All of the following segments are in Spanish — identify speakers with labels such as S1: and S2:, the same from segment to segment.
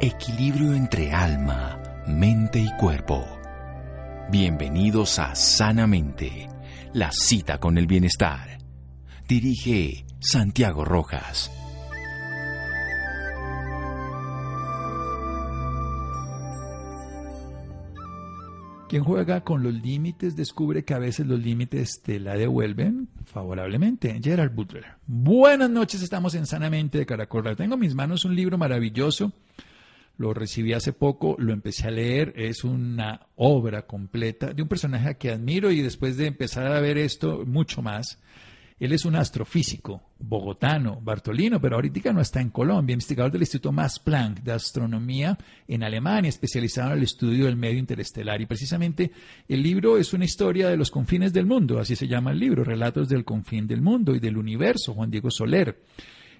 S1: Equilibrio entre alma, mente y cuerpo. Bienvenidos a Sanamente, la cita con el bienestar. Dirige Santiago Rojas.
S2: Quien juega con los límites descubre que a veces los límites te la devuelven favorablemente. Gerard Butler. Buenas noches, estamos en Sanamente de Caracol. Tengo en mis manos un libro maravilloso. Lo recibí hace poco, lo empecé a leer. Es una obra completa de un personaje que admiro y después de empezar a ver esto, mucho más. Él es un astrofísico bogotano, Bartolino, pero ahorita no está en Colombia, investigador del Instituto Max Planck de Astronomía en Alemania, especializado en el estudio del medio interestelar. Y precisamente el libro es una historia de los confines del mundo, así se llama el libro, Relatos del confín del mundo y del universo, Juan Diego Soler.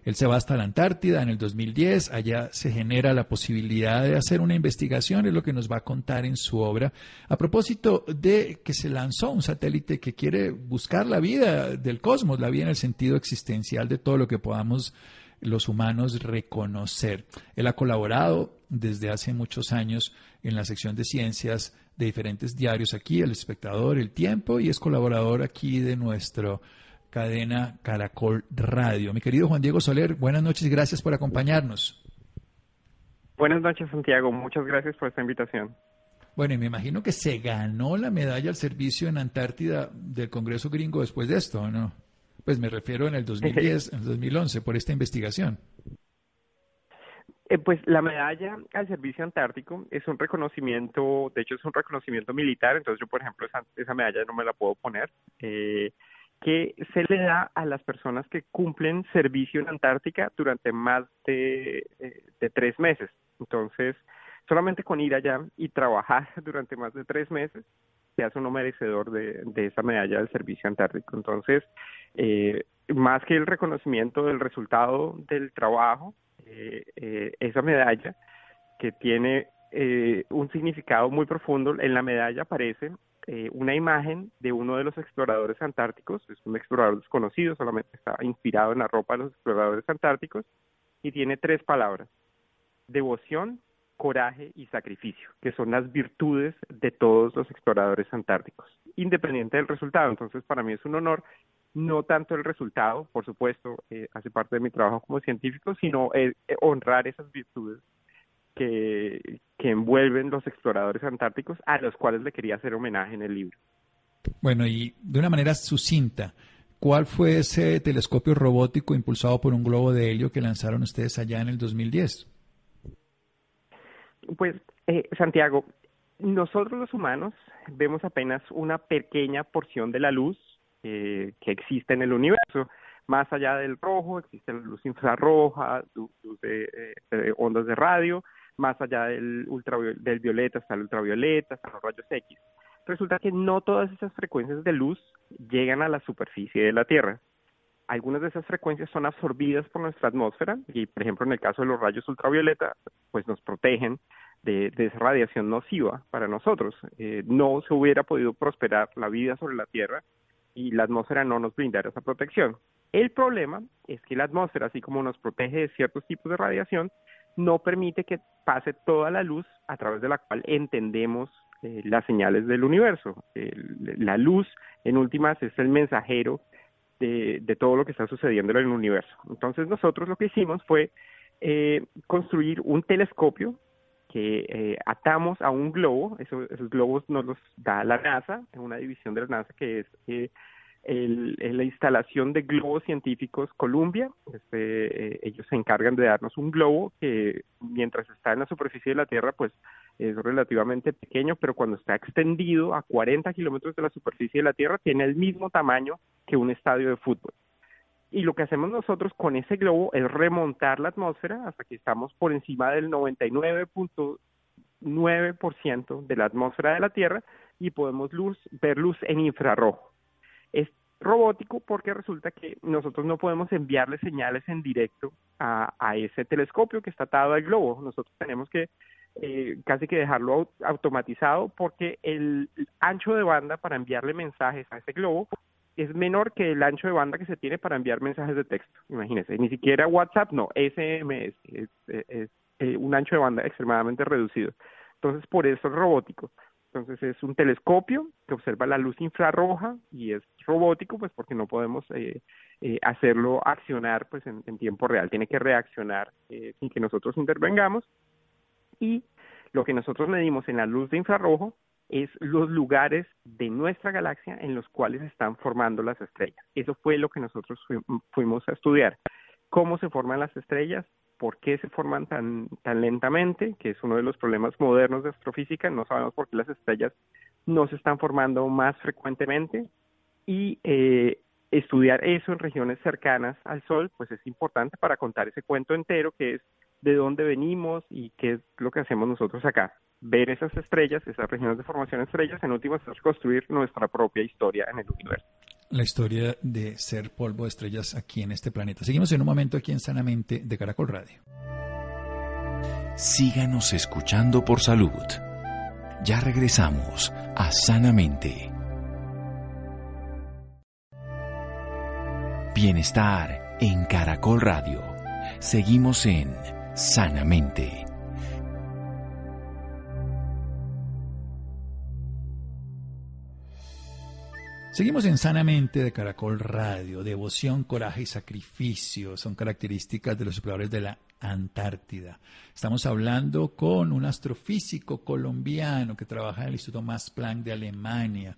S2: Él se va hasta la Antártida en el 2010, allá se genera la posibilidad de hacer una investigación, es lo que nos va a contar en su obra, a propósito de que se lanzó un satélite que quiere buscar la vida del cosmos, la vida en el sentido existencial de todo lo que podamos los humanos reconocer. Él ha colaborado desde hace muchos años en la sección de ciencias de diferentes diarios aquí, El Espectador, El Tiempo, y es colaborador aquí de nuestro cadena Caracol Radio. Mi querido Juan Diego Soler, buenas noches y gracias por acompañarnos.
S3: Buenas noches, Santiago. Muchas gracias por esta invitación.
S2: Bueno, y me imagino que se ganó la medalla al servicio en Antártida del Congreso Gringo después de esto, ¿no? Pues me refiero en el 2010, en el 2011, por esta investigación.
S3: Eh, pues la medalla al servicio antártico es un reconocimiento, de hecho es un reconocimiento militar, entonces yo, por ejemplo, esa, esa medalla no me la puedo poner. Eh, que se le da a las personas que cumplen servicio en Antártica durante más de, eh, de tres meses. Entonces, solamente con ir allá y trabajar durante más de tres meses, se hace uno merecedor de, de esa medalla del servicio antártico. Entonces, eh, más que el reconocimiento del resultado del trabajo, eh, eh, esa medalla que tiene eh, un significado muy profundo, en la medalla aparece eh, una imagen de uno de los exploradores antárticos, es un explorador desconocido, solamente está inspirado en la ropa de los exploradores antárticos, y tiene tres palabras, devoción, coraje y sacrificio, que son las virtudes de todos los exploradores antárticos, independiente del resultado. Entonces, para mí es un honor no tanto el resultado, por supuesto, eh, hace parte de mi trabajo como científico, sino eh, honrar esas virtudes que, que envuelven los exploradores antárticos a los cuales le quería hacer homenaje en el libro.
S2: Bueno, y de una manera sucinta, ¿cuál fue ese telescopio robótico impulsado por un globo de helio que lanzaron ustedes allá en el 2010?
S3: Pues, eh, Santiago, nosotros los humanos vemos apenas una pequeña porción de la luz eh, que existe en el universo. Más allá del rojo existe la luz infrarroja, luz de, eh, de ondas de radio, más allá del, del violeta está el ultravioleta, están los rayos X. Resulta que no todas esas frecuencias de luz llegan a la superficie de la Tierra. Algunas de esas frecuencias son absorbidas por nuestra atmósfera y, por ejemplo, en el caso de los rayos ultravioleta, pues nos protegen de, de esa radiación nociva para nosotros. Eh, no se hubiera podido prosperar la vida sobre la Tierra y la atmósfera no nos brindara esa protección. El problema es que la atmósfera, así como nos protege de ciertos tipos de radiación, no permite que pase toda la luz a través de la cual entendemos eh, las señales del universo. la luz, en últimas, es el mensajero de, todo lo que está sucediendo en el universo. Entonces nosotros lo que hicimos fue eh, construir un telescopio que eh, atamos a un globo, esos, esos globos nos los da la NASA, una división de la NASA que es eh, el, la instalación de globos científicos Columbia. Este, eh, ellos se encargan de darnos un globo que mientras está en la superficie de la Tierra, pues es relativamente pequeño, pero cuando está extendido a 40 kilómetros de la superficie de la Tierra, tiene el mismo tamaño que un estadio de fútbol. Y lo que hacemos nosotros con ese globo es remontar la atmósfera hasta que estamos por encima del 99.9% de la atmósfera de la Tierra y podemos luz, ver luz en infrarrojo es robótico porque resulta que nosotros no podemos enviarle señales en directo a, a ese telescopio que está atado al globo. Nosotros tenemos que eh, casi que dejarlo automatizado porque el ancho de banda para enviarle mensajes a ese globo es menor que el ancho de banda que se tiene para enviar mensajes de texto. Imagínense, ni siquiera WhatsApp, no, SMS es, es, eh, un ancho de banda extremadamente reducido. Entonces, por eso es robótico. Entonces, es un telescopio que observa la luz infrarroja y es robótico, pues porque no podemos eh, eh, hacerlo accionar pues en, tiempo real. Tiene que reaccionar sin que nosotros intervengamos. Y lo que nosotros medimos en la luz de infrarrojo es los lugares de nuestra galaxia en los cuales están formando las estrellas. Eso fue lo que nosotros fuimos a estudiar. Cómo se forman las estrellas, por qué se forman tan, tan lentamente, que es uno de los problemas modernos de astrofísica, no sabemos por qué las estrellas no se están formando más frecuentemente. Y eh, estudiar eso en regiones cercanas al Sol, pues es importante para contar ese cuento entero que es de dónde venimos y qué es lo que hacemos nosotros acá. Ver esas estrellas, esas regiones de formación de estrellas, en últimas es construir nuestra propia historia en el universo.
S2: La historia de ser polvo de estrellas aquí en este planeta. Seguimos en un momento aquí en Sanamente de Caracol Radio.
S1: Síganos escuchando por salud. Ya regresamos a Sanamente. Bienestar en Caracol Radio. Seguimos en Sanamente.
S2: Seguimos en Sanamente de Caracol Radio. Devoción, coraje y sacrificio son características de los exploradores de la Antártida. Estamos hablando con un astrofísico colombiano que trabaja en el Instituto Max Planck de Alemania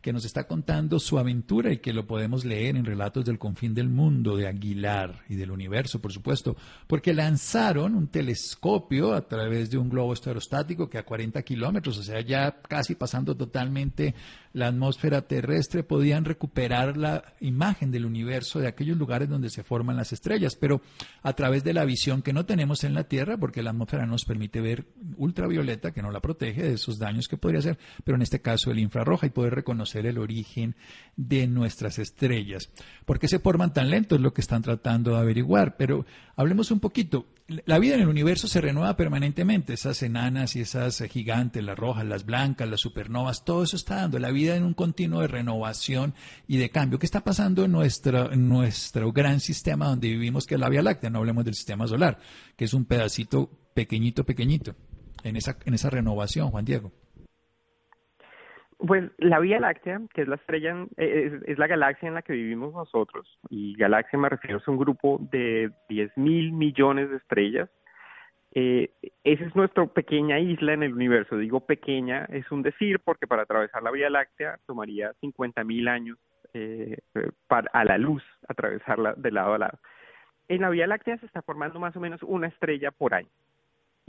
S2: que nos está contando su aventura y que lo podemos leer en Relatos del Confín del Mundo de Aguilar y del Universo, por supuesto, porque lanzaron un telescopio a través de un globo aerostático que a 40 kilómetros, o sea, ya casi pasando totalmente la atmósfera terrestre, podían recuperar la imagen del universo de aquellos lugares donde se forman las estrellas, pero a través de la visión que no tenemos en la Tierra, porque la atmósfera nos permite ver ultravioleta, que no la protege de esos daños que podría hacer, pero en este caso el infrarroja y poder reconocer el origen de nuestras estrellas. ¿Por qué se forman tan lentos? Es lo que están tratando de averiguar, pero hablemos un poquito la vida en el universo se renueva permanentemente, esas enanas y esas gigantes, las rojas, las blancas, las supernovas, todo eso está dando la vida en un continuo de renovación y de cambio. ¿Qué está pasando en nuestro, nuestro gran sistema donde vivimos, que es la Vía Láctea? No hablemos del sistema solar, que es un pedacito pequeñito, pequeñito, en esa, en esa renovación, Juan Diego.
S3: Pues la Vía Láctea, que es la estrella, eh, es, la galaxia en la que vivimos nosotros, y galaxia me refiero a un grupo de 10 mil millones de estrellas. Eh, esa es nuestra pequeña isla en el universo. Digo pequeña, es un decir, porque para atravesar la Vía Láctea tomaría 50 mil años eh, a la luz atravesarla de lado a lado. En la Vía Láctea se está formando más o menos una estrella por año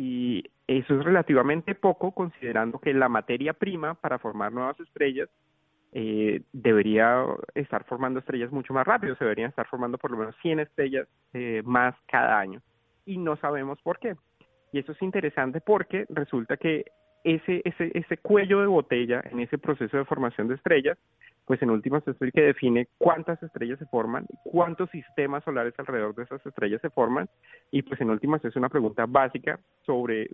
S3: y eso es relativamente poco considerando que la materia prima para formar nuevas estrellas eh, debería estar formando estrellas mucho más rápido, se deberían estar formando por lo menos 100 estrellas eh, más cada año y no sabemos por qué. Y eso es interesante porque resulta que ese, ese, ese cuello de botella en ese proceso de formación de estrellas pues en últimas es el que define cuántas estrellas se forman, cuántos sistemas solares alrededor de esas estrellas se forman, y pues en últimas es una pregunta básica sobre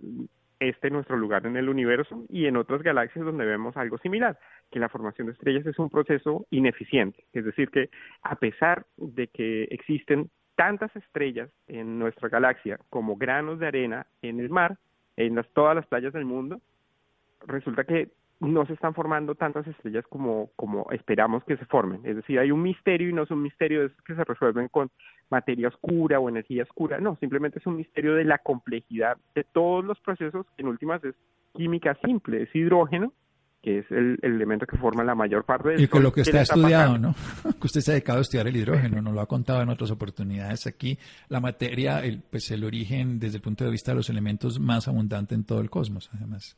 S3: este nuestro lugar en el universo y en otras galaxias donde vemos algo similar, que la formación de estrellas es un proceso ineficiente, es decir, que a pesar de que existen tantas estrellas en nuestra galaxia como granos de arena en el mar, en las, todas las playas del mundo, resulta que no se están formando tantas estrellas como, como esperamos que se formen. Es decir, hay un misterio y no es un misterio de que se resuelven con materia oscura o energía oscura. No, simplemente es un misterio de la complejidad de todos los procesos, que en últimas es química simple, es hidrógeno, que es el, elemento que forma la mayor parte
S2: del... Y con lo que está, estudiado, ¿no? que usted se ha dedicado a estudiar el hidrógeno, nos lo ha contado en otras oportunidades aquí. La materia, el, pues el origen desde el punto de vista de los elementos más abundante en todo el cosmos, además.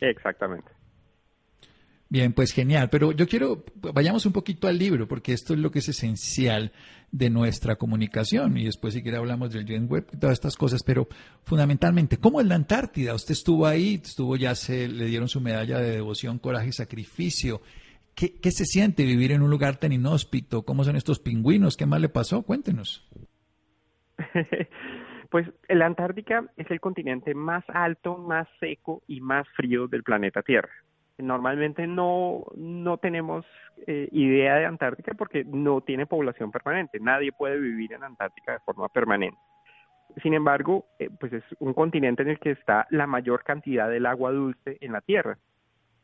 S3: Exactamente.
S2: Bien, pues genial. Pero yo quiero, vayamos un poquito al libro, porque esto es lo que es esencial de nuestra comunicación. Y después, si quiere, hablamos del Gen Web, todas estas cosas. Pero fundamentalmente, ¿cómo es la Antártida? Usted estuvo ahí, estuvo ya, se le dieron su medalla de devoción, coraje y sacrificio. ¿Qué, qué se siente vivir en un lugar tan inhóspito? ¿Cómo son estos pingüinos? ¿Qué más le pasó? Cuéntenos.
S3: Pues la Antártica es el continente más alto, más seco y más frío del planeta Tierra. Normalmente no, no tenemos eh, idea de Antártica porque no tiene población permanente. Nadie puede vivir en Antártica de forma permanente. Sin embargo, eh, pues es un continente en el que está la mayor cantidad del agua dulce en la Tierra.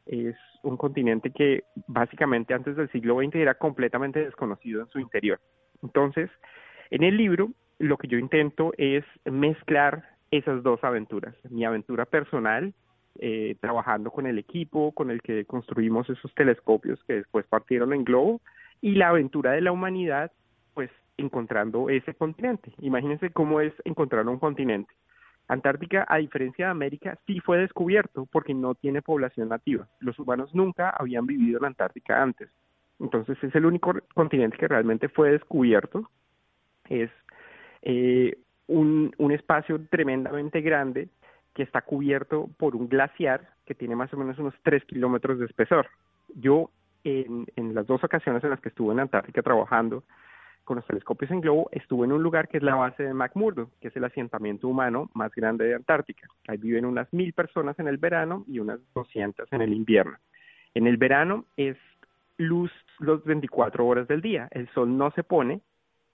S3: Es un continente que básicamente antes del siglo XX era completamente desconocido en su interior. Entonces, en el libro lo que yo intento es mezclar esas dos aventuras, mi aventura personal, eh, trabajando con el equipo con el que construimos esos telescopios que después partieron en globo, y la aventura de la humanidad, pues encontrando ese continente. Imagínense cómo es encontrar un continente. Antártica, a diferencia de América, sí fue descubierto porque no tiene población nativa. Los humanos nunca habían vivido en Antártica antes. Entonces es el único continente que realmente fue descubierto. Es eh, un, espacio tremendamente grande que está cubierto por un glaciar que tiene más o menos unos 3 kilómetros de espesor. Yo, en, en las dos ocasiones en las que estuve en Antártica trabajando, con los telescopios en globo, estuve en un lugar que es la base de McMurdo, que es el asentamiento humano más grande de Antártica. Ahí viven unas mil personas en el verano y unas 200 en el invierno. En el verano es luz los 24 horas del día. El sol no se pone,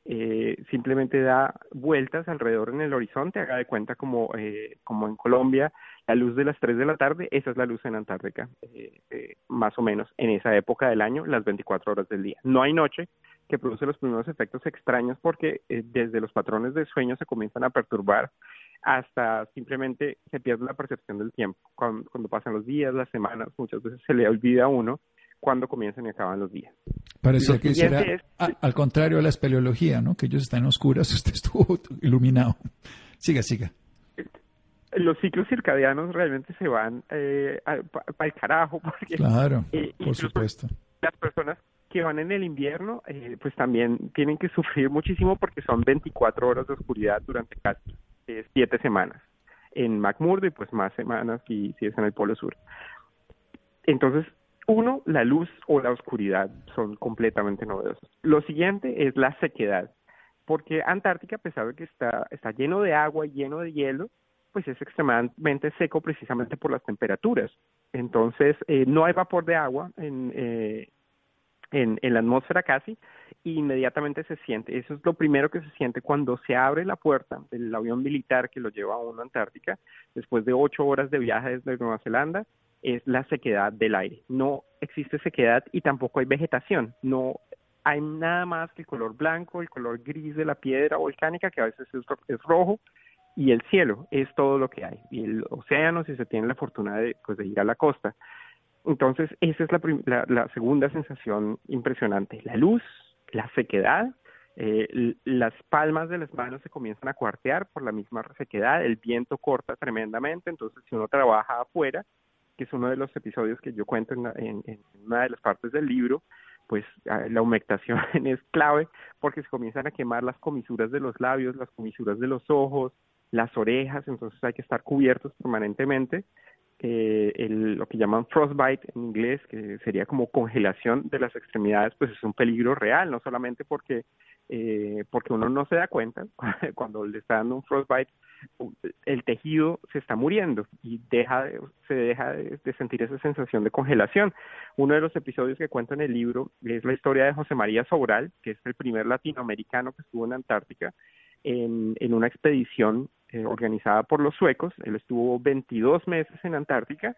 S3: eh, simplemente da vueltas alrededor en el horizonte, haga de cuenta como, eh, como en Colombia, la luz de las 3 de la tarde, esa es la luz en Antártica, eh, eh, más o menos en esa época del año, las 24 horas del día. No hay noche, que produce los primeros efectos extraños porque eh, desde los patrones de sueño se comienzan a perturbar hasta simplemente se pierde la percepción del tiempo. Cuando, pasan los días, las semanas, muchas veces se le olvida a uno cuándo comienzan y acaban los días.
S2: Parece que será al contrario de la espeleología, ¿no? Que ellos están oscuras, usted estuvo iluminado. Siga, siga.
S3: Los ciclos circadianos realmente se van eh, para el carajo. Porque,
S2: claro, eh, por supuesto.
S3: Las personas que van en el invierno, eh, pues también tienen que sufrir muchísimo porque son 24 horas de oscuridad durante casi eh, siete semanas en McMurdo y pues más semanas si, si es en el Polo Sur. Entonces, uno, la luz o la oscuridad son completamente novedosos. Lo siguiente es la sequedad, porque Antártica, a pesar de que está, está lleno de agua y lleno de hielo, pues es extremadamente seco precisamente por las temperaturas. Entonces, eh, no hay vapor de agua en, eh, en, la atmósfera casi, inmediatamente se siente. Eso es lo primero que se siente cuando se abre la puerta del avión militar que lo lleva a uno Antártica, después de ocho horas de viaje desde Nueva Zelanda, es la sequedad del aire. No existe sequedad y tampoco hay vegetación. No hay nada más que el color blanco, el color gris de la piedra volcánica, que a veces es, es rojo, y el cielo es todo lo que hay. Y el océano, si se tiene la fortuna de, pues, de ir a la costa. Entonces, esa es la, la, segunda sensación impresionante. La luz, la sequedad, eh, las palmas de las manos se comienzan a cuartear por la misma sequedad, el viento corta tremendamente, entonces si uno trabaja afuera, que es uno de los episodios que yo cuento en, en, una de las partes del libro, pues ah, la humectación es clave porque se comienzan a quemar las comisuras de los labios, las comisuras de los ojos, las orejas, entonces hay que estar cubiertos permanentemente eh, el, lo que llaman frostbite en inglés, que sería como congelación de las extremidades, pues es un peligro real, no solamente porque, eh, porque uno no se da cuenta cuando le está dando un frostbite, el tejido se está muriendo y deja se deja de, sentir esa sensación de congelación. Uno de los episodios que cuento en el libro es la historia de José María Sobral, que es el primer latinoamericano que estuvo en Antártica en, en una expedición eh, organizada por los suecos. Él estuvo 22 meses en Antártica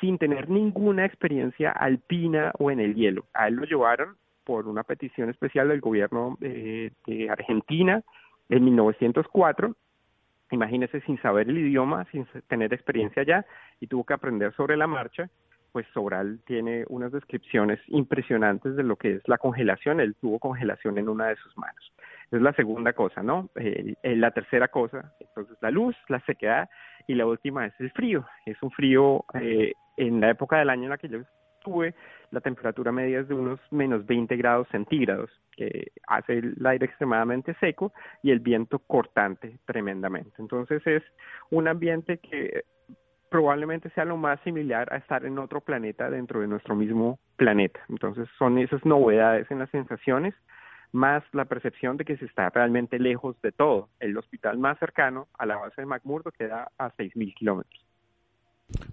S3: sin tener ninguna experiencia alpina o en el hielo. A él lo llevaron por una petición especial del gobierno de Argentina en 1904. Imagínese sin saber el idioma, sin tener experiencia allá y tuvo que aprender sobre la marcha pues Sobral tiene unas descripciones impresionantes de lo que es la congelación. Él tuvo congelación en una de sus manos. Es la segunda cosa, ¿no? La tercera cosa, entonces la luz, la sequedad y la última es el frío. Es un frío eh, en la época del año en la que yo estuve, la temperatura media es de unos menos 20 grados centígrados, que hace el aire extremadamente seco y el viento cortante tremendamente. Entonces es un ambiente que probablemente sea lo más similar a estar en otro planeta dentro de nuestro mismo planeta. Entonces son esas novedades en las sensaciones más la percepción de que se está realmente lejos de todo. El hospital más cercano a la base de McMurdo queda a 6.000 kilómetros.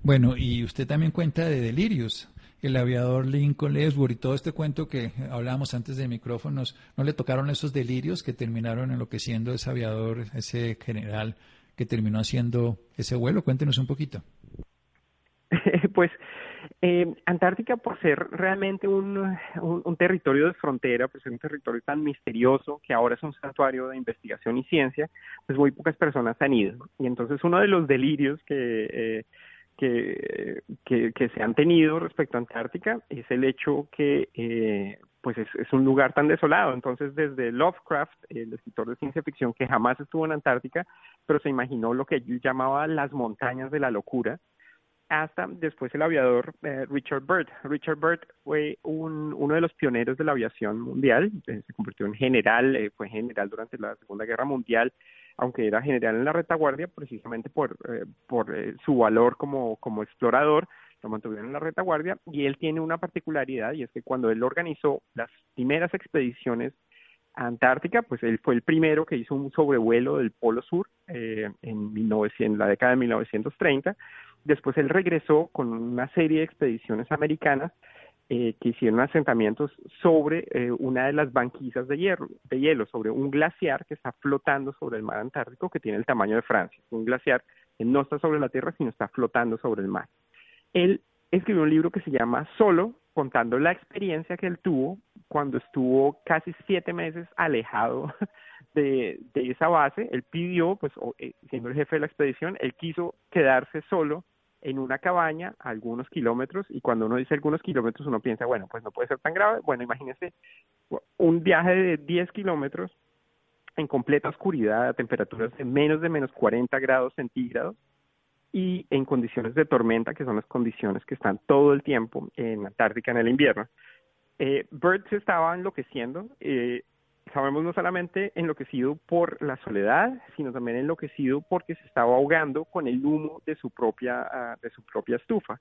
S2: Bueno, y usted también cuenta de delirios. El aviador Lincoln Lesbur y todo este cuento que hablábamos antes de micrófonos, ¿no le tocaron esos delirios que terminaron enloqueciendo ese aviador, ese general que terminó haciendo ese vuelo? Cuéntenos un poquito.
S3: pues eh, Antártica, por ser realmente un, territorio de frontera, pues es un territorio tan misterioso que ahora es un santuario de investigación y ciencia, pues muy pocas personas han ido. Y entonces uno de los delirios que, eh, que, se han tenido respecto a Antártica es el hecho que eh, pues es, es, un lugar tan desolado. Entonces, desde Lovecraft, el escritor de ciencia ficción que jamás estuvo en Antártica, pero se imaginó lo que él llamaba las montañas de la locura, hasta después el aviador eh, Richard Byrd. Richard Byrd fue un, uno de los pioneros de la aviación mundial, eh, se convirtió en general, eh, fue general durante la Segunda Guerra Mundial, aunque era general en la retaguardia precisamente por, por su valor como, como explorador, lo mantuvieron en la retaguardia y él tiene una particularidad y es que cuando él organizó las primeras expediciones a Antártica, pues él fue el primero que hizo un sobrevuelo del Polo Sur en, en la década de 1930 Después él regresó con una serie de expediciones americanas eh, que hicieron asentamientos sobre eh, una de las banquisas de hielo, de hielo, sobre un glaciar que está flotando sobre el mar Antártico que tiene el tamaño de Francia. Un glaciar que no está sobre la Tierra, sino está flotando sobre el mar. Él escribió un libro que se llama Solo, contando la experiencia que él tuvo cuando estuvo casi siete meses alejado de, de esa base. Él pidió, pues eh, siendo el jefe de la expedición, él quiso quedarse solo en una cabaña a algunos kilómetros y cuando uno dice algunos kilómetros uno piensa, bueno, pues no puede ser tan grave. Bueno, imagínese un viaje de 10 kilómetros en completa oscuridad a temperaturas de menos de menos 40 grados centígrados y en condiciones de tormenta, que son las condiciones que están todo el tiempo en Antártica en el invierno. Eh, Bird se estaba enloqueciendo, eh, sabemos no solamente enloquecido por la soledad, sino también enloquecido porque se estaba ahogando con el humo de su propia, ah, de su propia estufa.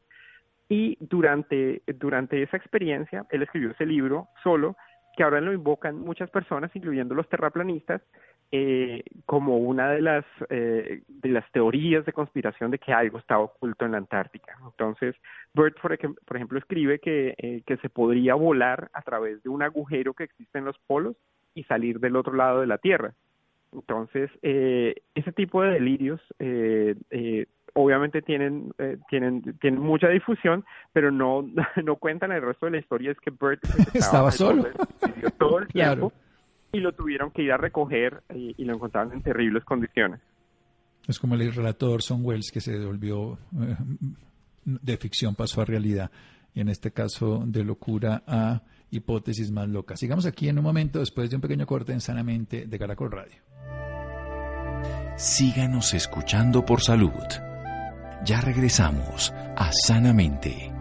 S3: Y durante, durante esa experiencia, él escribió ese libro solo, que ahora lo invocan muchas personas, incluyendo los terraplanistas, eh, como una de las, eh, de las teorías de conspiración de que algo estaba oculto en la Antártica. Entonces, Bert, por, ejemplo, escribe que, eh, que se podría volar a través de un agujero que existe en los polos y salir del otro lado de la Tierra. Entonces, eh, ese tipo de delirios eh, eh, obviamente tienen, tienen, tienen mucha difusión, pero no, no cuentan el resto de la historia. Es que Bert
S2: estaba, solo
S3: todo el tiempo y lo tuvieron que ir a recoger y, lo encontraron en terribles condiciones.
S2: Es como el relator Orson Welles que se volvió de ficción, pasó a realidad. Y en este caso, de locura a hipótesis más locas. Sigamos aquí en un momento después de un pequeño corte en Sanamente de Caracol Radio.
S1: Síganos escuchando por salud. Ya regresamos a Sanamente.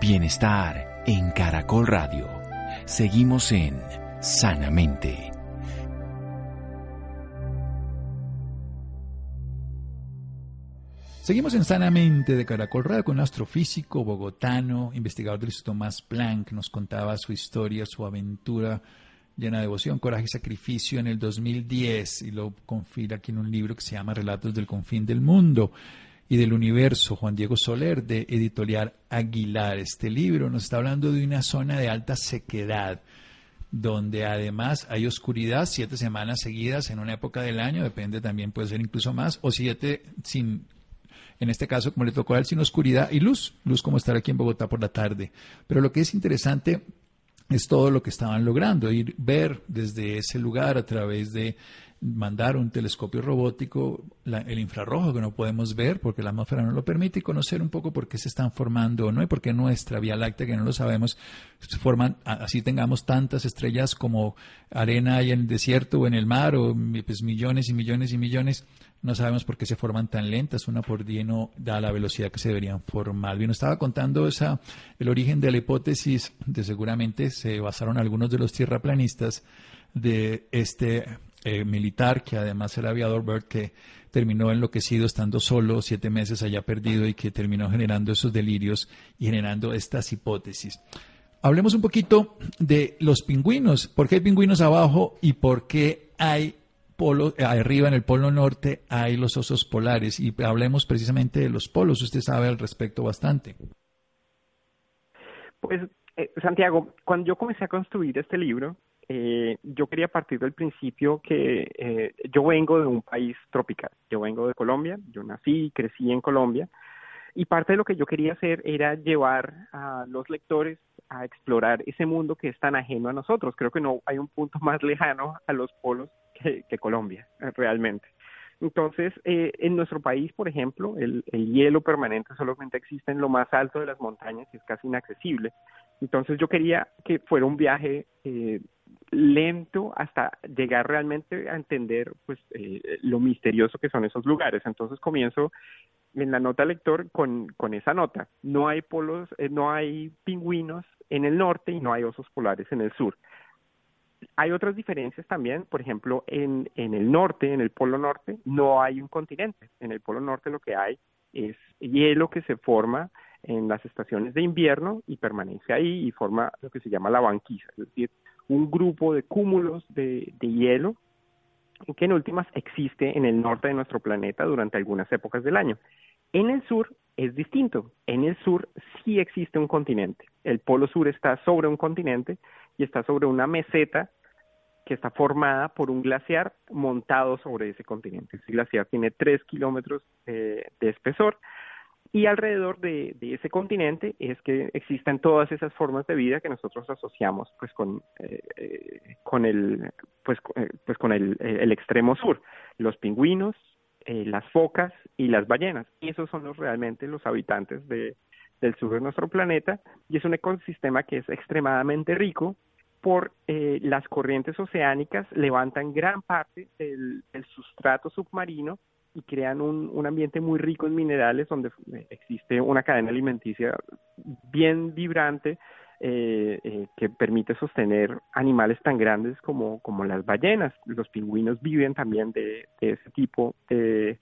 S1: Bienestar en Caracol Radio. Seguimos en Sanamente.
S2: Seguimos en Sanamente de Caracol Radio con un astrofísico bogotano, investigador del Instituto Tomás Planck. Nos contaba su historia, su aventura llena de devoción, coraje y sacrificio en el 2010 y lo confila aquí en un libro que se llama Relatos del Confín del Mundo y del Universo, Juan Diego Soler, de Editorial Aguilar. Este libro nos está hablando de una zona de alta sequedad donde además hay oscuridad siete semanas seguidas en una época del año, depende también, puede ser incluso más, o siete sin en este caso, como le tocó a él, sin oscuridad y luz, luz como estar aquí en Bogotá por la tarde. Pero lo que es interesante es todo lo que estaban logrando, ir ver desde ese lugar a través de mandar un telescopio robótico, el infrarrojo que no podemos ver porque la atmósfera no lo permite y conocer un poco por qué se están formando o no y por qué nuestra Vía Láctea, que no lo sabemos, forman, así tengamos tantas estrellas como arena hay en el desierto o en el mar o pues, millones y millones y millones, no sabemos por qué se forman tan lentas, una por día no da la velocidad que se deberían formar. Bien, estaba contando esa, el origen de la hipótesis de seguramente se basaron algunos de los tierraplanistas de este eh, militar, que además era aviador Bird, que terminó enloquecido estando solo siete meses allá perdido y que terminó generando esos delirios y generando estas hipótesis. Hablemos un poquito de los pingüinos. ¿Por qué hay pingüinos abajo y por qué hay polos, eh, arriba en el polo norte hay los osos polares y hablemos precisamente de los polos. Usted sabe al respecto bastante.
S3: Pues, eh, Santiago, cuando yo comencé a construir este libro, eh, yo quería partir del principio que eh, yo vengo de un país tropical, yo vengo de Colombia, yo nací y crecí en Colombia, y parte de lo que yo quería hacer era llevar a los lectores a explorar ese mundo que es tan ajeno a nosotros. Creo que no hay un punto más lejano a los polos que, Colombia, realmente. Entonces, eh, en nuestro país, por ejemplo, el, hielo permanente solamente existe en lo más alto de las montañas y es casi inaccesible. Entonces, yo quería que fuera un viaje eh, lento hasta llegar realmente a entender pues eh, lo misterioso que son esos lugares. Entonces comienzo en la nota lector con, con esa nota. No hay polos, eh, no hay pingüinos en el norte y no hay osos polares en el sur. Hay otras diferencias también, por ejemplo, en, en el norte, en el polo norte, no hay un continente. En el polo norte lo que hay es hielo que se forma en las estaciones de invierno y permanece ahí y forma lo que se llama la banquisa, es decir, un grupo de cúmulos de, hielo que en últimas existe en el norte de nuestro planeta durante algunas épocas del año. En el sur es distinto. En el sur sí existe un continente. El polo sur está sobre un continente y está sobre una meseta que está formada por un glaciar montado sobre ese continente. Ese glaciar tiene tres kilómetros de espesor y alrededor de, ese continente es que existen todas esas formas de vida que nosotros asociamos pues con, eh, eh, con el pues, eh, pues con el, el, extremo sur, los pingüinos, las focas y las ballenas. Y esos son los realmente los habitantes de, del sur de nuestro planeta y es un ecosistema que es extremadamente rico por las corrientes oceánicas levantan gran parte del sustrato submarino y crean un, un, ambiente muy rico en minerales donde existe una cadena alimenticia bien vibrante eh, eh, que permite sostener animales tan grandes como, como las ballenas. Los pingüinos viven también de, ese tipo de,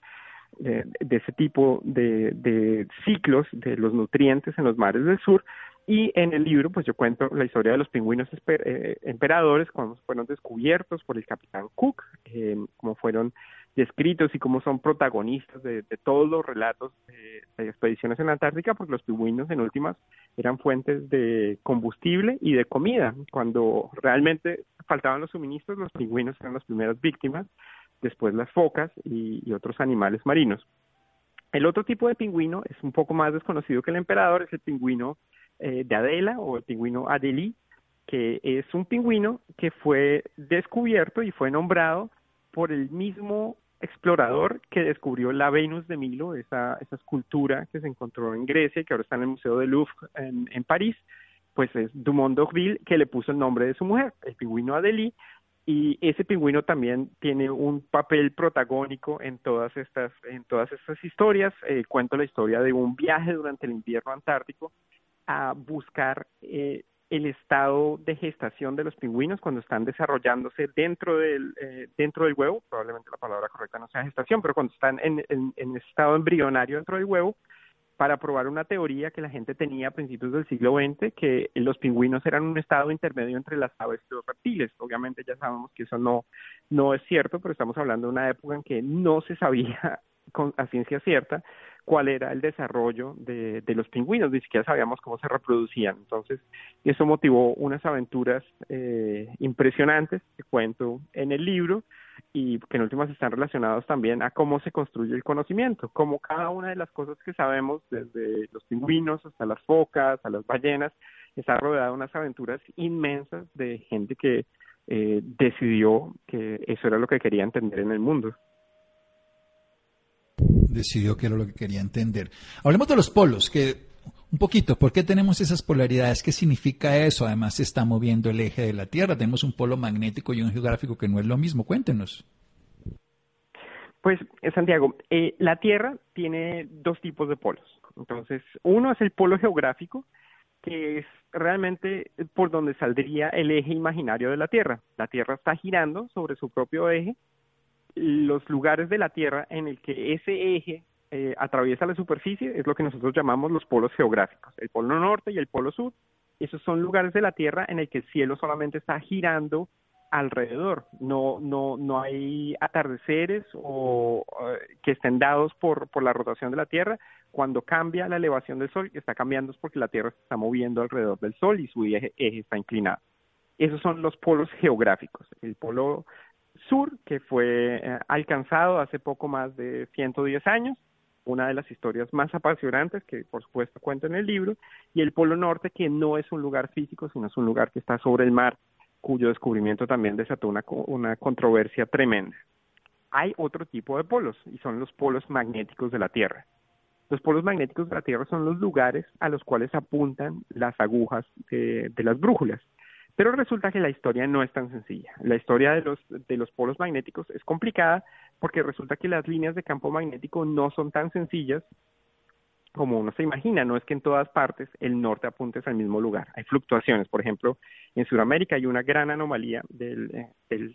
S3: ese tipo de ciclos de los nutrientes en los mares del sur y en el libro, pues yo cuento la historia de los pingüinos eh, emperadores, cuando fueron descubiertos por el capitán Cook, eh, cómo fueron descritos y cómo son protagonistas de, todos los relatos de, expediciones en la Antártica, porque los pingüinos en últimas eran fuentes de combustible y de comida. Cuando realmente faltaban los suministros, los pingüinos eran las primeras víctimas, después las focas y, otros animales marinos. El otro tipo de pingüino es un poco más desconocido que el emperador, es el pingüino eh, de Adela o el pingüino Adelie, que es un pingüino que fue descubierto y fue nombrado por el mismo explorador que descubrió la Venus de Milo, esa, esa escultura que se encontró en Grecia y que ahora está en el Museo de Louvre en, París, pues es Dumont d'Urville que le puso el nombre de su mujer, el pingüino Adelie, y ese pingüino también tiene un papel protagónico en todas estas en todas estas historias. Eh, cuento la historia de un viaje durante el invierno antártico a buscar eh, el estado de gestación de los pingüinos cuando están desarrollándose dentro del, eh, dentro del huevo, probablemente la palabra correcta no sea gestación, pero cuando están en, en, estado embrionario dentro del huevo, para probar una teoría que la gente tenía a principios del siglo XX, que los pingüinos eran un estado intermedio entre las aves y los reptiles. Obviamente ya sabemos que eso no, no es cierto, pero estamos hablando de una época en que no se sabía con, a ciencia cierta cuál era el desarrollo de, los pingüinos, ni siquiera sabíamos cómo se reproducían. Entonces, eso motivó unas aventuras eh, impresionantes que cuento en el libro y que en últimas están relacionados también a cómo se construye el conocimiento, cómo cada una de las cosas que sabemos, desde los pingüinos hasta las focas, a las ballenas, está rodeada de unas aventuras inmensas de gente que eh, decidió que eso era lo que quería entender en el mundo
S2: decidió que era lo que quería entender. Hablemos de los polos, que un poquito, ¿por qué tenemos esas polaridades? ¿Qué significa eso? Además, se está moviendo el eje de la Tierra. Tenemos un polo magnético y un geográfico que no es lo mismo. Cuéntenos.
S3: Pues, eh, Santiago, eh, la Tierra tiene dos tipos de polos. Entonces, uno es el polo geográfico, que es realmente por donde saldría el eje imaginario de la Tierra. La Tierra está girando sobre su propio eje los lugares de la Tierra en el que ese eje eh, atraviesa la superficie es lo que nosotros llamamos los polos geográficos, el polo norte y el polo sur. Esos son lugares de la Tierra en el que el cielo solamente está girando alrededor. No, no, no hay atardeceres o eh, que estén dados por, por la rotación de la Tierra. Cuando cambia la elevación del Sol, está cambiando es porque la Tierra se está moviendo alrededor del Sol y su eje, está inclinado. Esos son los polos geográficos. El polo sur, que fue eh, alcanzado hace poco más de 110 años, una de las historias más apasionantes que por supuesto cuento en el libro, y el Polo Norte, que no es un lugar físico, sino es un lugar que está sobre el mar, cuyo descubrimiento también desató una, una controversia tremenda. Hay otro tipo de polos, y son los polos magnéticos de la Tierra. Los polos magnéticos de la Tierra son los lugares a los cuales apuntan las agujas de, de las brújulas. Pero resulta que la historia no es tan sencilla. La historia de los, de los polos magnéticos es complicada porque resulta que las líneas de campo magnético no son tan sencillas como uno se imagina. No es que en todas partes el norte apunte al mismo lugar. Hay fluctuaciones. Por ejemplo, en Sudamérica hay una gran anomalía del, eh, del,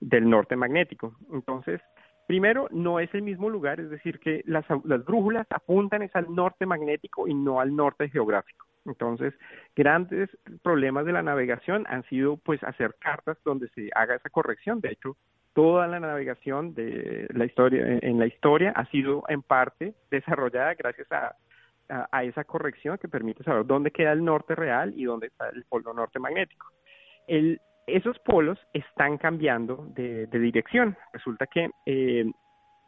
S3: del norte magnético. Entonces, Primero, no es el mismo lugar, es decir, que las, las brújulas apuntan es al norte magnético y no al norte geográfico. Entonces, grandes problemas de la navegación han sido pues hacer cartas donde se haga esa corrección. De hecho, toda la navegación de la historia en la historia ha sido en parte desarrollada gracias a, a, esa corrección que permite saber dónde queda el norte real y dónde está el polo norte magnético. El, esos polos están cambiando de, de dirección. Resulta que eh,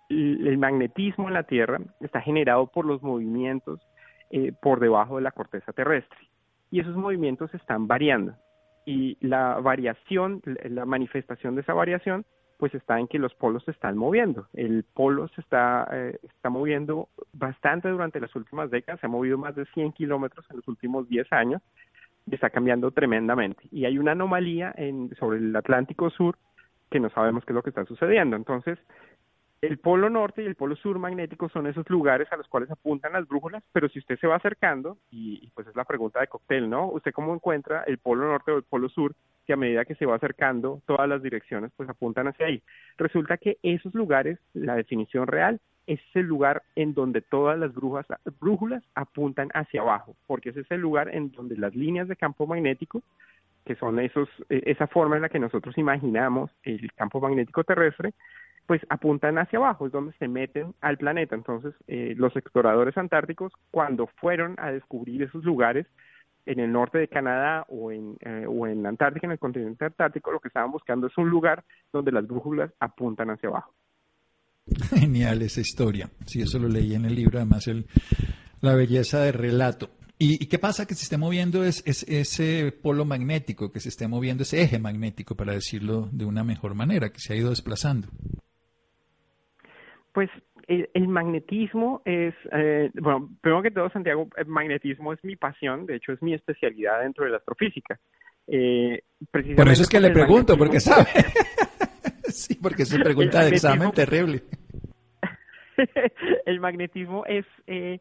S3: el magnetismo en la Tierra está generado por los movimientos eh, por debajo de la corteza terrestre. Y esos movimientos están variando. Y la variación, la manifestación de esa variación, pues está en que los polos se están moviendo. El polo se está, eh, está moviendo bastante durante las últimas décadas, se ha movido más de 100 kilómetros en los últimos 10 años y está cambiando tremendamente. Y hay una anomalía en, sobre el Atlántico Sur que no sabemos qué es lo que está sucediendo. Entonces, el polo norte y el polo sur magnético son esos lugares a los cuales apuntan las brújulas, pero si usted se va acercando, y, pues es la pregunta de cóctel, ¿no? ¿Usted cómo encuentra el polo norte o el polo sur que a medida que se va acercando, todas las direcciones pues apuntan hacia ahí? Resulta que esos lugares, la definición real, es el lugar en donde todas las brujas, brújulas apuntan hacia abajo, porque ese es el lugar en donde las líneas de campo magnético que son esos, e, esa forma en la que nosotros imaginamos el campo magnético terrestre, pues apuntan hacia abajo, es donde se meten al planeta. Entonces, eh, los exploradores antárticos, cuando fueron a descubrir esos lugares en el norte de Canadá o en, eh, o en Antártica, en el continente antártico, lo que estaban buscando es un lugar donde las brújulas apuntan hacia abajo.
S2: Genial esa historia. Sí, eso lo leí en el libro, además el, la belleza del relato. ¿Y, qué pasa que se esté moviendo es, ese polo magnético, que se esté moviendo ese eje magnético, para decirlo de una mejor manera, que se ha ido desplazando?
S3: Pues el, magnetismo es, eh, bueno, primero que todo, Santiago, el magnetismo es mi pasión, de hecho es mi especialidad dentro de la astrofísica.
S2: Eh, Por eso es que le pregunto, porque sabe. sí, porque es una pregunta de examen terrible.
S3: el magnetismo es eh,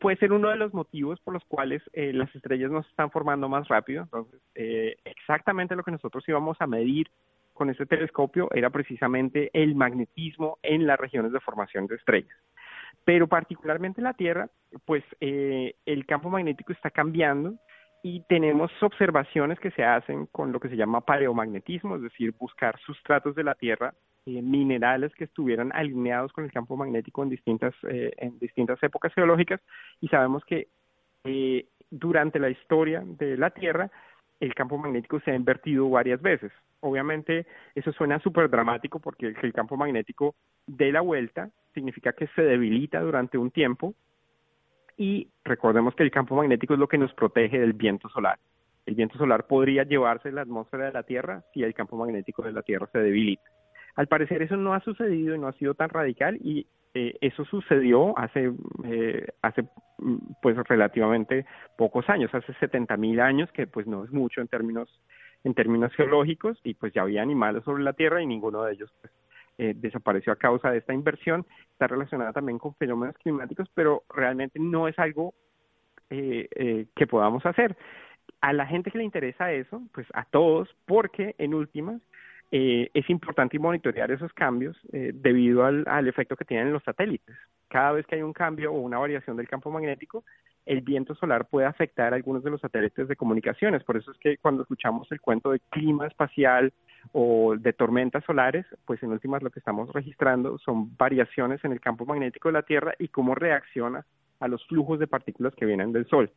S3: puede ser uno de los motivos por los cuales eh, las estrellas nos están formando más rápido. Entonces, eh, exactamente lo que nosotros íbamos a medir con este telescopio era precisamente el magnetismo en las regiones de formación de estrellas. Pero particularmente en la Tierra, pues eh, el campo magnético está cambiando y tenemos observaciones que se hacen con lo que se llama paleomagnetismo, es decir, buscar sustratos de la Tierra, eh, minerales que estuvieran alineados con el campo magnético en distintas, eh, en distintas épocas geológicas y sabemos que durante la historia de la Tierra el campo magnético se ha invertido varias veces. Obviamente eso suena súper dramático porque el, el campo magnético de la vuelta significa que se debilita durante un tiempo y recordemos que el campo magnético es lo que nos protege del viento solar. El viento solar podría llevarse la atmósfera de la Tierra si el campo magnético de la Tierra se debilita. Al parecer eso no ha sucedido y no ha sido tan radical y eh, eso sucedió hace, eh, hace mm, pues relativamente pocos años, hace 70 mil años, que pues no es mucho en términos, en términos geológicos, y pues ya había animales sobre la Tierra y ninguno de ellos pues, eh, desapareció a causa de esta inversión. Está relacionada también con fenómenos climáticos, pero realmente no es algo que podamos hacer. A la gente que le interesa eso, pues a todos, porque en últimas eh, es importante monitorear esos cambios eh, debido al, al, efecto que tienen los satélites. Cada vez que hay un cambio o una variación del campo magnético, el viento solar puede afectar a algunos de los satélites de comunicaciones. Por eso es que cuando escuchamos el cuento de clima espacial o de tormentas solares, pues en últimas lo que estamos registrando son variaciones en el campo magnético de la Tierra y cómo reacciona a los flujos de partículas que vienen del Sol.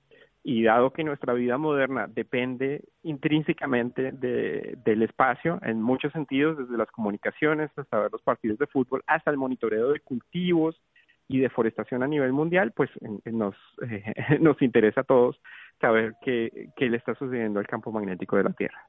S3: Y dado que nuestra vida moderna depende intrínsecamente de, del espacio en muchos sentidos, desde las comunicaciones hasta ver los partidos de fútbol, hasta el monitoreo de cultivos y deforestación a nivel mundial, pues nos, eh, nos interesa a todos saber qué, qué le está sucediendo al campo magnético de la Tierra.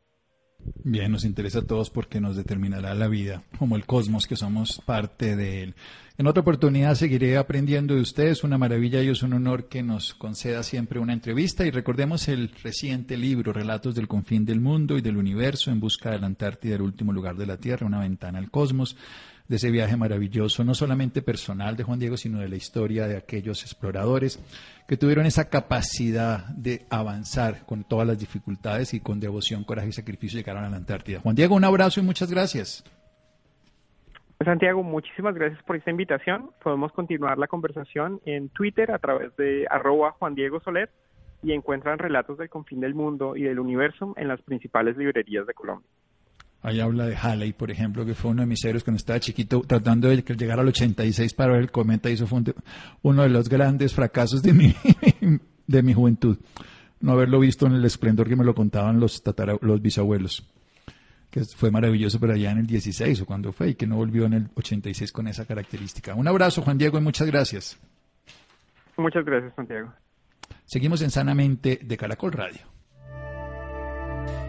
S2: Bien, nos interesa a todos porque nos determinará la vida, como el cosmos que somos parte de él. En otra oportunidad seguiré aprendiendo de ustedes, una maravilla y es un honor que nos conceda siempre una entrevista. Y recordemos el reciente libro Relatos del confín del mundo y del universo en busca de la Antártida, el último lugar de la Tierra, una ventana al cosmos de ese viaje maravilloso, no solamente personal de Juan Diego, sino de la historia de aquellos exploradores que tuvieron esa capacidad de avanzar con todas las dificultades y con devoción, coraje y sacrificio llegaron a la Antártida. Juan Diego, un abrazo y muchas gracias.
S3: Santiago, muchísimas gracias por esta invitación. Podemos continuar la conversación en Twitter a través de arroba Juan Diego Soler y encuentran relatos del confín del mundo y del universo en las principales librerías de Colombia.
S2: Ahí habla de Halley, por ejemplo, que fue uno de mis héroes cuando estaba chiquito, tratando de llegar al 86 para ver el cometa, y eso fue uno de los grandes fracasos de mi, de mi juventud. No haberlo visto en el esplendor que me lo contaban los, los bisabuelos, que fue maravilloso, pero allá en el 16 o cuando fue, y que no volvió en el 86 con esa característica. Un abrazo, Juan Diego, y muchas gracias.
S3: Muchas gracias, Santiago.
S2: Seguimos en Sanamente de Caracol Radio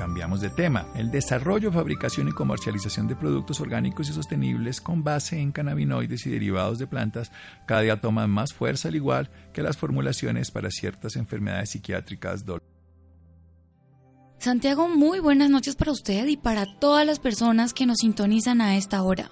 S2: Cambiamos de tema. El desarrollo, fabricación y comercialización de productos orgánicos y sostenibles con base en cannabinoides y derivados de plantas cada día toman más fuerza al igual que las formulaciones para ciertas enfermedades psiquiátricas.
S4: Santiago, muy buenas noches para usted y para todas las personas que nos sintonizan a esta hora.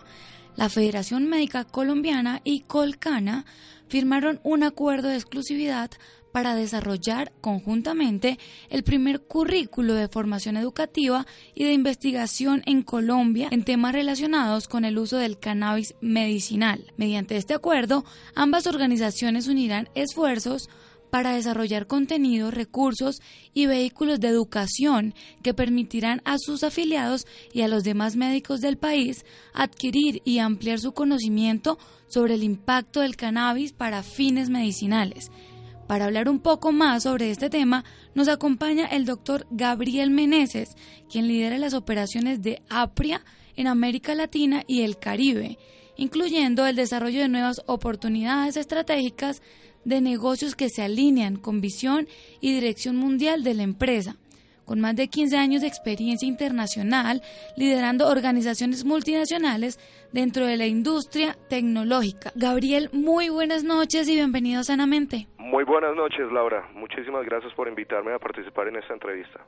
S4: La Federación Médica Colombiana y Colcana firmaron un acuerdo de exclusividad para desarrollar conjuntamente el primer currículo de formación educativa y de investigación en Colombia en temas relacionados con el uso del cannabis medicinal. Mediante este acuerdo, ambas organizaciones unirán esfuerzos para desarrollar contenidos, recursos y vehículos de educación que permitirán a sus afiliados y a los demás médicos del país adquirir y ampliar su conocimiento sobre el impacto del cannabis para fines medicinales para hablar un poco más sobre este tema, nos acompaña el doctor Gabriel Meneses, quien lidera las operaciones de APRIA en América Latina y el Caribe, incluyendo el desarrollo de nuevas oportunidades estratégicas de negocios que se alinean con visión y dirección mundial de la empresa con más de 15 años de experiencia internacional liderando organizaciones multinacionales dentro de la industria tecnológica. Gabriel, muy buenas noches y bienvenido Sanamente.
S5: Muy buenas noches, Laura. Muchísimas gracias por invitarme a participar en esta entrevista.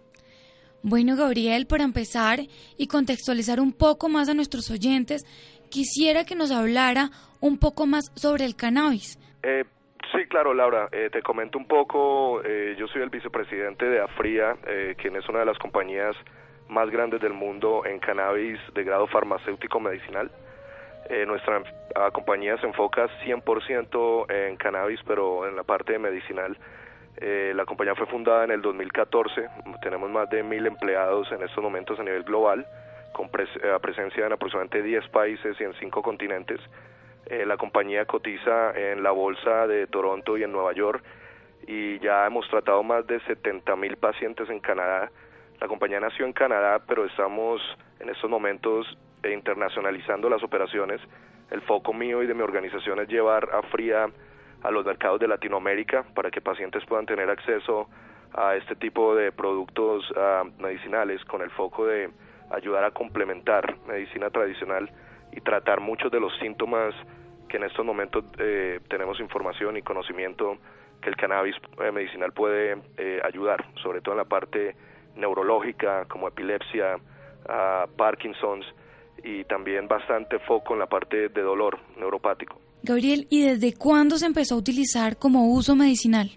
S4: Bueno, Gabriel, para empezar y contextualizar un poco más a nuestros oyentes, quisiera que nos hablara un poco más sobre el cannabis.
S5: Eh, Sí, claro, Laura. Eh, te comento un poco. Eh, yo soy el vicepresidente de Afria, eh, quien es una de las compañías más grandes del mundo en cannabis de grado farmacéutico medicinal. nuestra ah, compañía se enfoca 100% en cannabis, pero en la parte medicinal. la compañía fue fundada en el 2014. Tenemos más de mil empleados en estos momentos a nivel global, con presencia en aproximadamente 10 países y en 5 continentes. Eh, la compañía cotiza en la bolsa de Toronto y en Nueva York y ya hemos tratado más de 70 mil pacientes en Canadá. La compañía nació en Canadá, pero estamos en estos momentos internacionalizando las operaciones. El foco mío y de mi organización es llevar a Fría a los mercados de Latinoamérica para que pacientes puedan tener acceso a este tipo de productos ah, medicinales con el foco de ayudar a complementar medicina tradicional y tratar muchos de los síntomas que en estos momentos eh, tenemos información y conocimiento que el cannabis eh, medicinal puede eh, ayudar, sobre todo en la parte neurológica como epilepsia, uh, Parkinson's y también bastante foco en la parte de dolor neuropático.
S4: Gabriel, ¿y desde cuándo se empezó a utilizar como uso medicinal?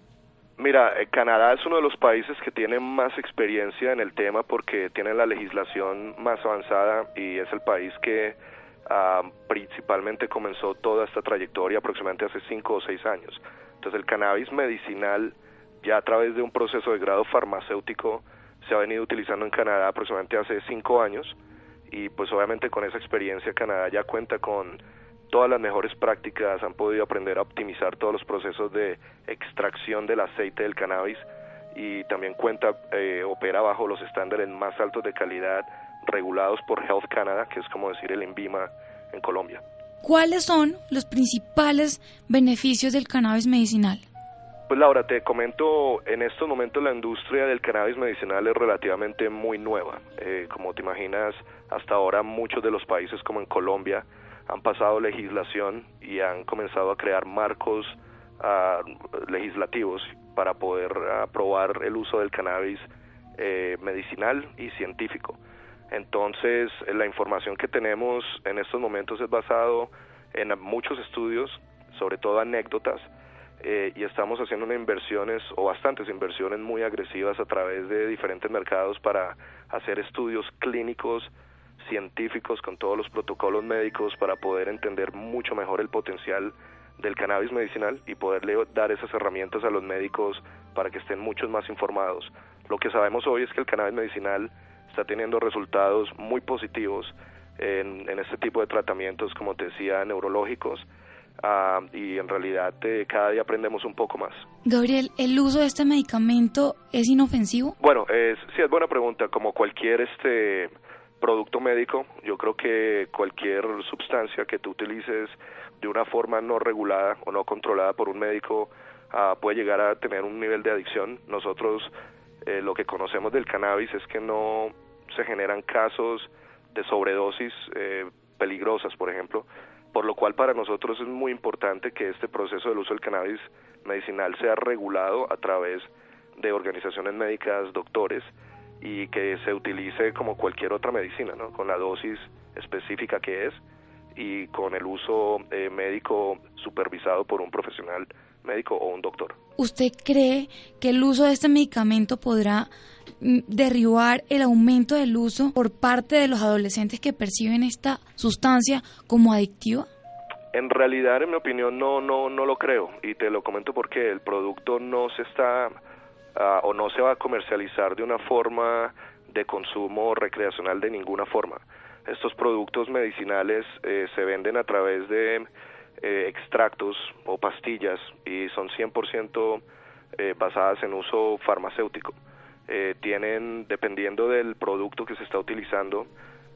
S5: Mira, eh, Canadá es uno de los países que tiene más experiencia en el tema porque tiene la legislación más avanzada y es el país que uh, principalmente comenzó toda esta trayectoria aproximadamente hace cinco o seis años. Entonces el cannabis medicinal ya a través de un proceso de grado farmacéutico se ha venido utilizando en Canadá aproximadamente hace cinco años y pues obviamente con esa experiencia Canadá ya cuenta con todas las mejores prácticas, han podido aprender a optimizar todos los procesos de extracción del aceite del cannabis y también cuenta, eh, opera bajo los estándares más altos de calidad regulados por Health Canada, que es como decir el INVIMA en Colombia.
S4: ¿Cuáles son los principales beneficios del cannabis medicinal?
S5: Pues Laura, te comento, en estos momentos la industria del cannabis medicinal es relativamente muy nueva. Eh, como te imaginas, hasta ahora muchos de los países como en Colombia han pasado legislación y han comenzado a crear marcos uh, legislativos para poder aprobar el uso del cannabis eh, medicinal y científico. Entonces, la información que tenemos en estos momentos es basado en muchos estudios, sobre todo anécdotas, eh, y estamos haciendo inversiones o bastantes inversiones muy agresivas a través de diferentes mercados para hacer estudios clínicos científicos con todos los protocolos médicos para poder entender mucho mejor el potencial del cannabis medicinal y poderle dar esas herramientas a los médicos para que estén muchos más informados. Lo que sabemos hoy es que el cannabis medicinal está teniendo resultados muy positivos en, en este tipo de tratamientos, como te decía, neurológicos, Uh, y en realidad eh, cada día aprendemos un poco más.
S4: Gabriel, ¿el uso de este medicamento es inofensivo?
S5: Bueno, es, sí, es buena pregunta. Como cualquier este producto médico, yo creo que cualquier sustancia que tú utilices de una forma no regulada o no controlada por un médico uh, puede llegar a tener un nivel de adicción. Nosotros eh, lo que conocemos del cannabis es que no se generan casos de sobredosis eh, peligrosas, por ejemplo, por lo cual para nosotros es muy importante que este proceso del uso del cannabis medicinal sea regulado a través de organizaciones médicas, doctores, y que se utilice como cualquier otra medicina, ¿no? con la dosis específica que es y con el uso eh, médico supervisado por un profesional médico o un doctor.
S4: ¿Usted cree que el uso de este medicamento podrá mm, derribar el aumento del uso por parte de los adolescentes que perciben esta sustancia como adictiva?
S5: En realidad, en mi opinión, no, no, no lo creo y te lo comento porque el producto no se está uh, o no se va a comercializar de una forma de consumo recreacional de ninguna forma. Estos productos medicinales eh, se venden a través de eh, extractos o pastillas y son 100% eh, basadas en uso farmacéutico. Eh, tienen, dependiendo del producto que se está utilizando,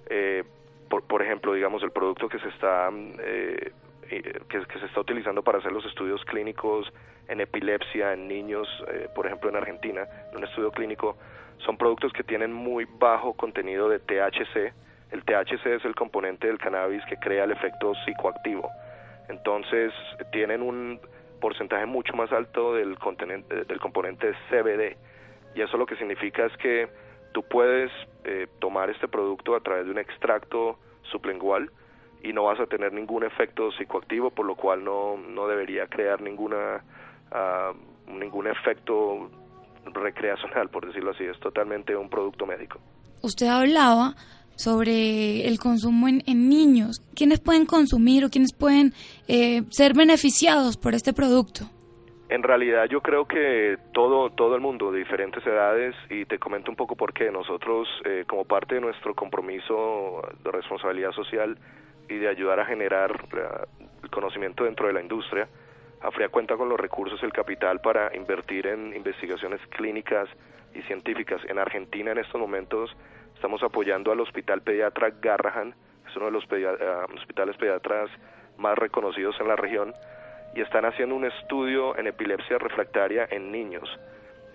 S5: eh, por, por, ejemplo, digamos, el producto que se está eh, que, se está utilizando para hacer los estudios clínicos en epilepsia en niños, por ejemplo en Argentina, en un estudio clínico, son productos que tienen muy bajo contenido de THC. El THC es el componente del cannabis que crea el efecto psicoactivo. Entonces tienen un porcentaje mucho más alto del, del componente CBD y eso lo que significa es que tú puedes eh, tomar este producto a través de un extracto sublingual y no vas a tener ningún efecto psicoactivo por lo cual no, no debería crear ninguna uh, ningún efecto recreacional por decirlo así. Es totalmente un producto médico.
S4: Usted hablaba sobre el consumo en, niños. ¿Quiénes pueden consumir o quiénes pueden eh, ser beneficiados por este producto?
S5: En realidad yo creo que todo todo el mundo de diferentes edades y te comento un poco por qué nosotros eh, como parte de nuestro compromiso de responsabilidad social y de ayudar a generar uh, el conocimiento dentro de la industria, Afria cuenta con los recursos y el capital para invertir en investigaciones clínicas y científicas. En Argentina en estos momentos Estamos apoyando al Hospital Pediatra Garrahan, es uno de los uh, hospitales pediatras más reconocidos en la región, y están haciendo un estudio en epilepsia refractaria en niños.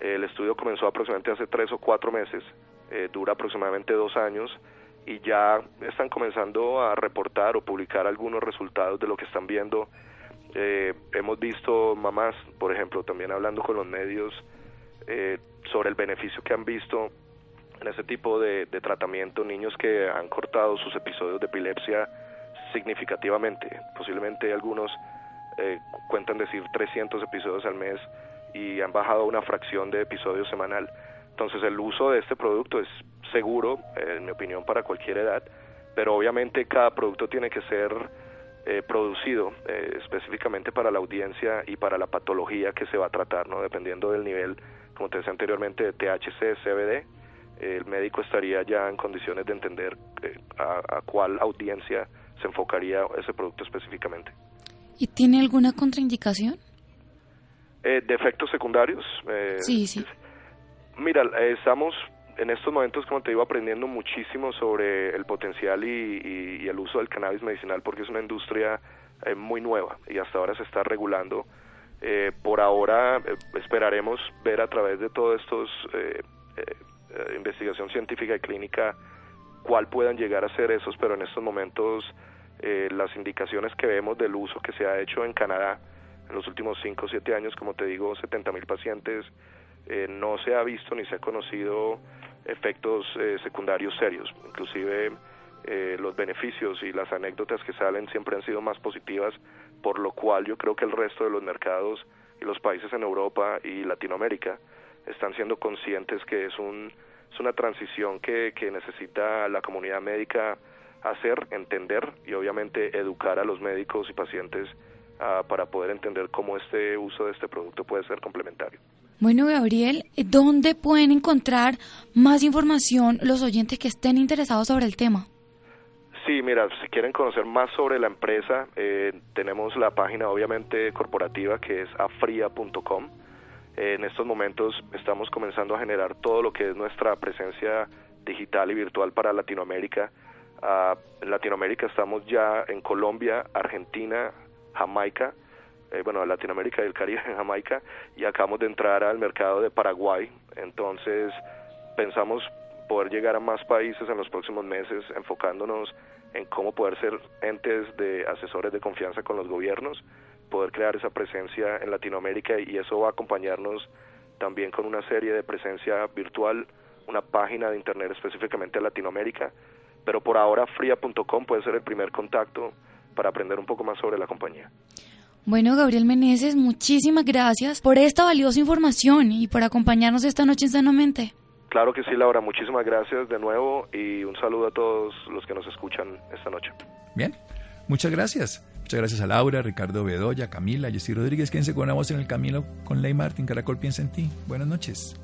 S5: El estudio comenzó aproximadamente hace tres o cuatro meses, eh, dura aproximadamente dos años, y ya están comenzando a reportar o publicar algunos resultados de lo que están viendo. Eh, hemos visto mamás, por ejemplo, también hablando con los medios eh, sobre el beneficio que han visto en ese tipo de, tratamiento, niños que han cortado sus episodios de epilepsia significativamente, posiblemente algunos eh, cuentan decir 300 episodios al mes y han bajado una fracción de episodios semanal. Entonces el uso de este producto es seguro, eh, en mi opinión, para cualquier edad, pero obviamente cada producto tiene que ser eh, producido eh, específicamente para la audiencia y para la patología que se va a tratar, ¿no? dependiendo del nivel, como te decía anteriormente, de THC, CBD, el médico estaría ya en condiciones de entender a, a cuál audiencia se enfocaría ese producto específicamente.
S4: ¿Y tiene alguna contraindicación?
S5: Eh, de efectos secundarios.
S4: sí, sí.
S5: Mira, estamos en estos momentos, como te digo, aprendiendo muchísimo sobre el potencial y, el uso del cannabis medicinal porque es una industria eh, muy nueva y hasta ahora se está regulando. Eh, por ahora eh, esperaremos ver a través de todos estos investigación científica y clínica cuál puedan llegar a ser esos, pero en estos momentos las indicaciones que vemos del uso que se ha hecho en Canadá en los últimos 5 o 7 años, como te digo, 70 mil pacientes eh, no se ha visto ni se ha conocido efectos eh, secundarios serios. Inclusive eh, los beneficios y las anécdotas que salen siempre han sido más positivas, por lo cual yo creo que el resto de los mercados y los países en Europa y Latinoamérica están siendo conscientes que es, un, es una transición que, que necesita la comunidad médica hacer, entender y obviamente educar a los médicos y pacientes ah, para poder entender cómo este uso de este producto puede ser complementario.
S4: Bueno, Gabriel, ¿dónde pueden encontrar más información los oyentes que estén interesados sobre el tema?
S5: Sí, mira, si quieren conocer más sobre la empresa, eh, tenemos la página obviamente corporativa que es afria.com. En estos momentos estamos comenzando a generar todo lo que es nuestra presencia digital y virtual para Latinoamérica. Ah, en Latinoamérica estamos ya en Colombia, Argentina, Jamaica, eh, bueno, Latinoamérica y el Caribe, en Jamaica, y acabamos de entrar al mercado de Paraguay. Entonces, pensamos poder llegar a más países en los próximos meses, enfocándonos en cómo poder ser entes de asesores de confianza con los gobiernos, poder crear esa presencia en Latinoamérica y eso va a acompañarnos también con una serie de presencia virtual, una página de internet específicamente a Latinoamérica, pero por ahora fria.com puede ser el primer contacto para aprender un poco más sobre la compañía.
S4: Bueno, Gabriel Meneses, muchísimas gracias por esta valiosa información y por acompañarnos esta noche en Sanamente.
S5: Claro que sí, Laura. Muchísimas gracias de nuevo y un saludo a todos los que nos escuchan esta noche.
S2: Bien, muchas gracias. Muchas gracias a Laura, Ricardo Bedoya, Camila, Jessy Rodríguez. Quédense con una voz en el camino con Ley Martín. Caracol piensa en ti. Buenas noches.